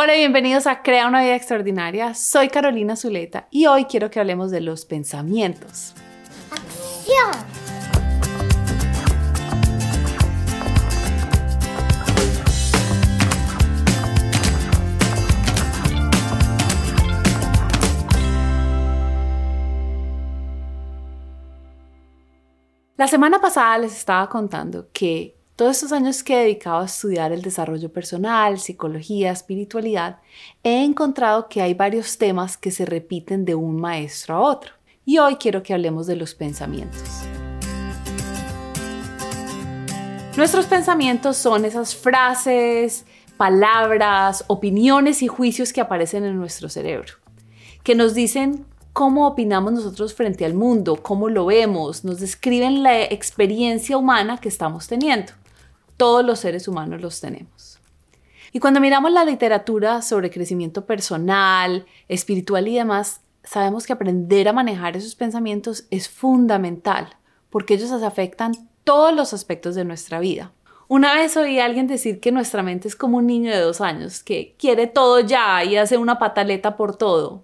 Hola, bienvenidos a Crea una vida extraordinaria. Soy Carolina Zuleta y hoy quiero que hablemos de los pensamientos. ¡Acción! La semana pasada les estaba contando que todos estos años que he dedicado a estudiar el desarrollo personal, psicología, espiritualidad, he encontrado que hay varios temas que se repiten de un maestro a otro. Y hoy quiero que hablemos de los pensamientos. Nuestros pensamientos son esas frases, palabras, opiniones y juicios que aparecen en nuestro cerebro, que nos dicen cómo opinamos nosotros frente al mundo, cómo lo vemos, nos describen la experiencia humana que estamos teniendo. Todos los seres humanos los tenemos. Y cuando miramos la literatura sobre crecimiento personal, espiritual y demás, sabemos que aprender a manejar esos pensamientos es fundamental, porque ellos afectan todos los aspectos de nuestra vida. Una vez oí a alguien decir que nuestra mente es como un niño de dos años, que quiere todo ya y hace una pataleta por todo,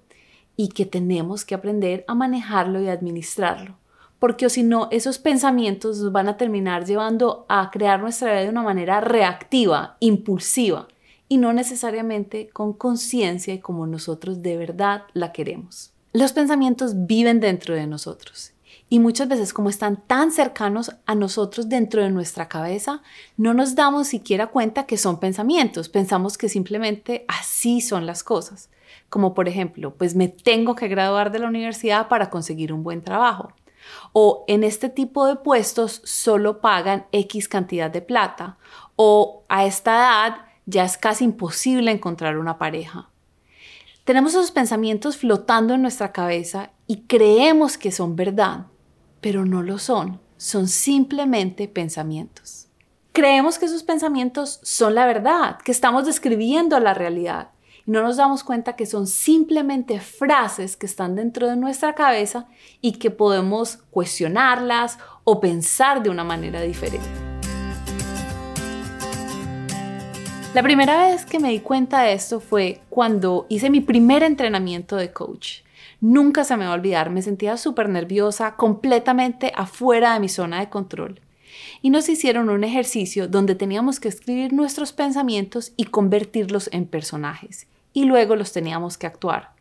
y que tenemos que aprender a manejarlo y administrarlo porque si no, esos pensamientos nos van a terminar llevando a crear nuestra vida de una manera reactiva, impulsiva, y no necesariamente con conciencia y como nosotros de verdad la queremos. Los pensamientos viven dentro de nosotros y muchas veces como están tan cercanos a nosotros dentro de nuestra cabeza, no nos damos siquiera cuenta que son pensamientos, pensamos que simplemente así son las cosas. Como por ejemplo, pues me tengo que graduar de la universidad para conseguir un buen trabajo o en este tipo de puestos solo pagan X cantidad de plata o a esta edad ya es casi imposible encontrar una pareja. Tenemos esos pensamientos flotando en nuestra cabeza y creemos que son verdad, pero no lo son, son simplemente pensamientos. Creemos que esos pensamientos son la verdad, que estamos describiendo la realidad, no nos damos cuenta que son simplemente frases que están dentro de nuestra cabeza y que podemos cuestionarlas o pensar de una manera diferente. La primera vez que me di cuenta de esto fue cuando hice mi primer entrenamiento de coach. Nunca se me va a olvidar, me sentía súper nerviosa, completamente afuera de mi zona de control. Y nos hicieron un ejercicio donde teníamos que escribir nuestros pensamientos y convertirlos en personajes y luego los teníamos que actuar.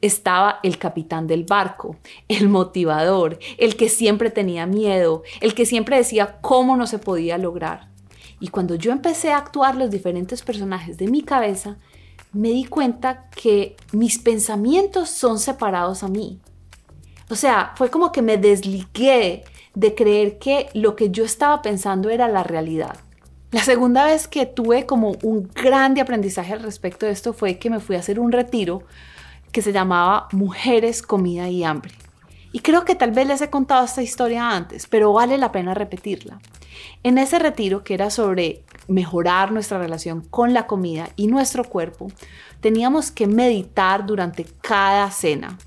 Estaba el capitán del barco, el motivador, el que siempre tenía miedo, el que siempre decía cómo no se podía lograr. Y cuando yo empecé a actuar los diferentes personajes de mi cabeza, me di cuenta que mis pensamientos son separados a mí. O sea, fue como que me desligué de creer que lo que yo estaba pensando era la realidad. La segunda vez que tuve como un grande aprendizaje al respecto de esto fue que me fui a hacer un retiro que se llamaba Mujeres, Comida y Hambre. Y creo que tal vez les he contado esta historia antes, pero vale la pena repetirla. En ese retiro, que era sobre mejorar nuestra relación con la comida y nuestro cuerpo, teníamos que meditar durante cada cena.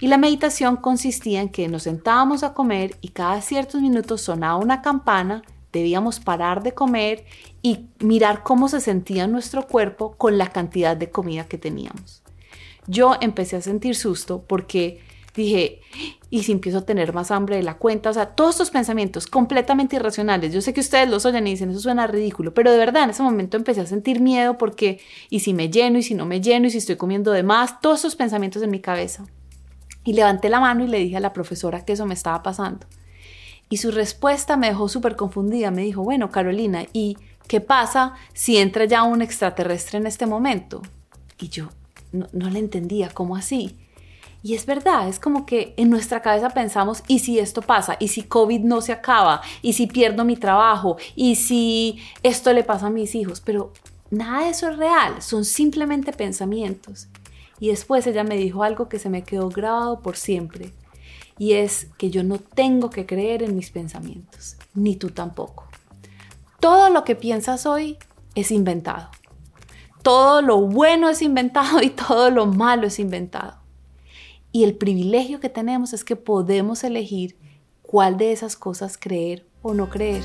Y la meditación consistía en que nos sentábamos a comer y cada ciertos minutos sonaba una campana Debíamos parar de comer y mirar cómo se sentía nuestro cuerpo con la cantidad de comida que teníamos. Yo empecé a sentir susto porque dije, ¿y si empiezo a tener más hambre de la cuenta? O sea, todos estos pensamientos completamente irracionales. Yo sé que ustedes los oyen y dicen, eso suena ridículo, pero de verdad en ese momento empecé a sentir miedo porque, ¿y si me lleno? ¿Y si no me lleno? ¿Y si estoy comiendo de más? Todos esos pensamientos en mi cabeza. Y levanté la mano y le dije a la profesora que eso me estaba pasando. Y su respuesta me dejó súper confundida. Me dijo, bueno, Carolina, ¿y qué pasa si entra ya un extraterrestre en este momento? Y yo no, no le entendía, ¿cómo así? Y es verdad, es como que en nuestra cabeza pensamos, ¿y si esto pasa? ¿Y si COVID no se acaba? ¿Y si pierdo mi trabajo? ¿Y si esto le pasa a mis hijos? Pero nada de eso es real, son simplemente pensamientos. Y después ella me dijo algo que se me quedó grabado por siempre y es que yo no tengo que creer en mis pensamientos, ni tú tampoco. Todo lo que piensas hoy es inventado. Todo lo bueno es inventado y todo lo malo es inventado. Y el privilegio que tenemos es que podemos elegir cuál de esas cosas creer o no creer.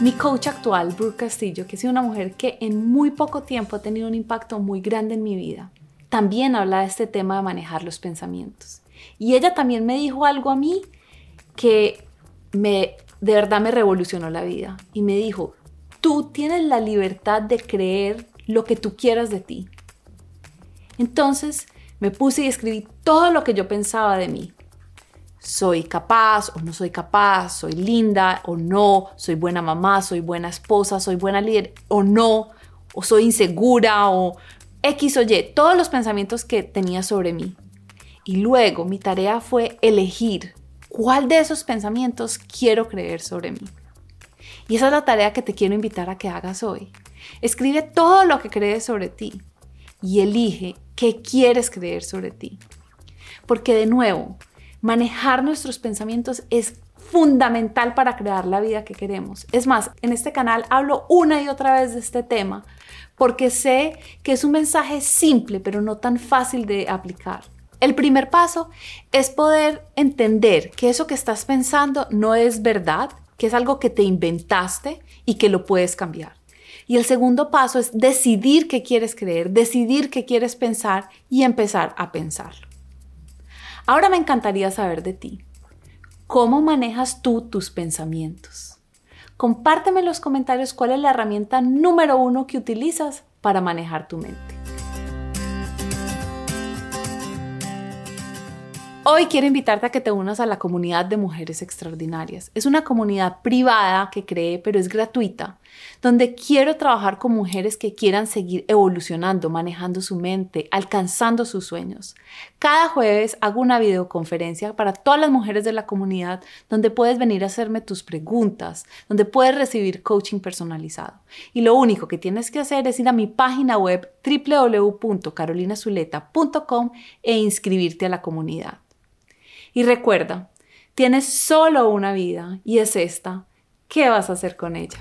Mi coach actual, Brooke Castillo, que es una mujer que en muy poco tiempo ha tenido un impacto muy grande en mi vida, también habla de este tema de manejar los pensamientos. Y ella también me dijo algo a mí que me, de verdad me revolucionó la vida. Y me dijo, tú tienes la libertad de creer lo que tú quieras de ti. Entonces me puse y escribí todo lo que yo pensaba de mí soy capaz o no soy capaz, soy linda o no, soy buena mamá, soy buena esposa, soy buena líder o no, o soy insegura o X o Y, todos los pensamientos que tenía sobre mí. Y luego mi tarea fue elegir cuál de esos pensamientos quiero creer sobre mí. Y esa es la tarea que te quiero invitar a que hagas hoy. Escribe todo lo que crees sobre ti y elige qué quieres creer sobre ti. Porque de nuevo, Manejar nuestros pensamientos es fundamental para crear la vida que queremos. Es más, en este canal hablo una y otra vez de este tema porque sé que es un mensaje simple pero no tan fácil de aplicar. El primer paso es poder entender que eso que estás pensando no es verdad, que es algo que te inventaste y que lo puedes cambiar. Y el segundo paso es decidir qué quieres creer, decidir qué quieres pensar y empezar a pensarlo. Ahora me encantaría saber de ti. ¿Cómo manejas tú tus pensamientos? Compárteme en los comentarios cuál es la herramienta número uno que utilizas para manejar tu mente. Hoy quiero invitarte a que te unas a la comunidad de mujeres extraordinarias. Es una comunidad privada que cree, pero es gratuita, donde quiero trabajar con mujeres que quieran seguir evolucionando, manejando su mente, alcanzando sus sueños. Cada jueves hago una videoconferencia para todas las mujeres de la comunidad donde puedes venir a hacerme tus preguntas, donde puedes recibir coaching personalizado. Y lo único que tienes que hacer es ir a mi página web www.carolinazuleta.com e inscribirte a la comunidad. Y recuerda, tienes solo una vida y es esta. ¿Qué vas a hacer con ella?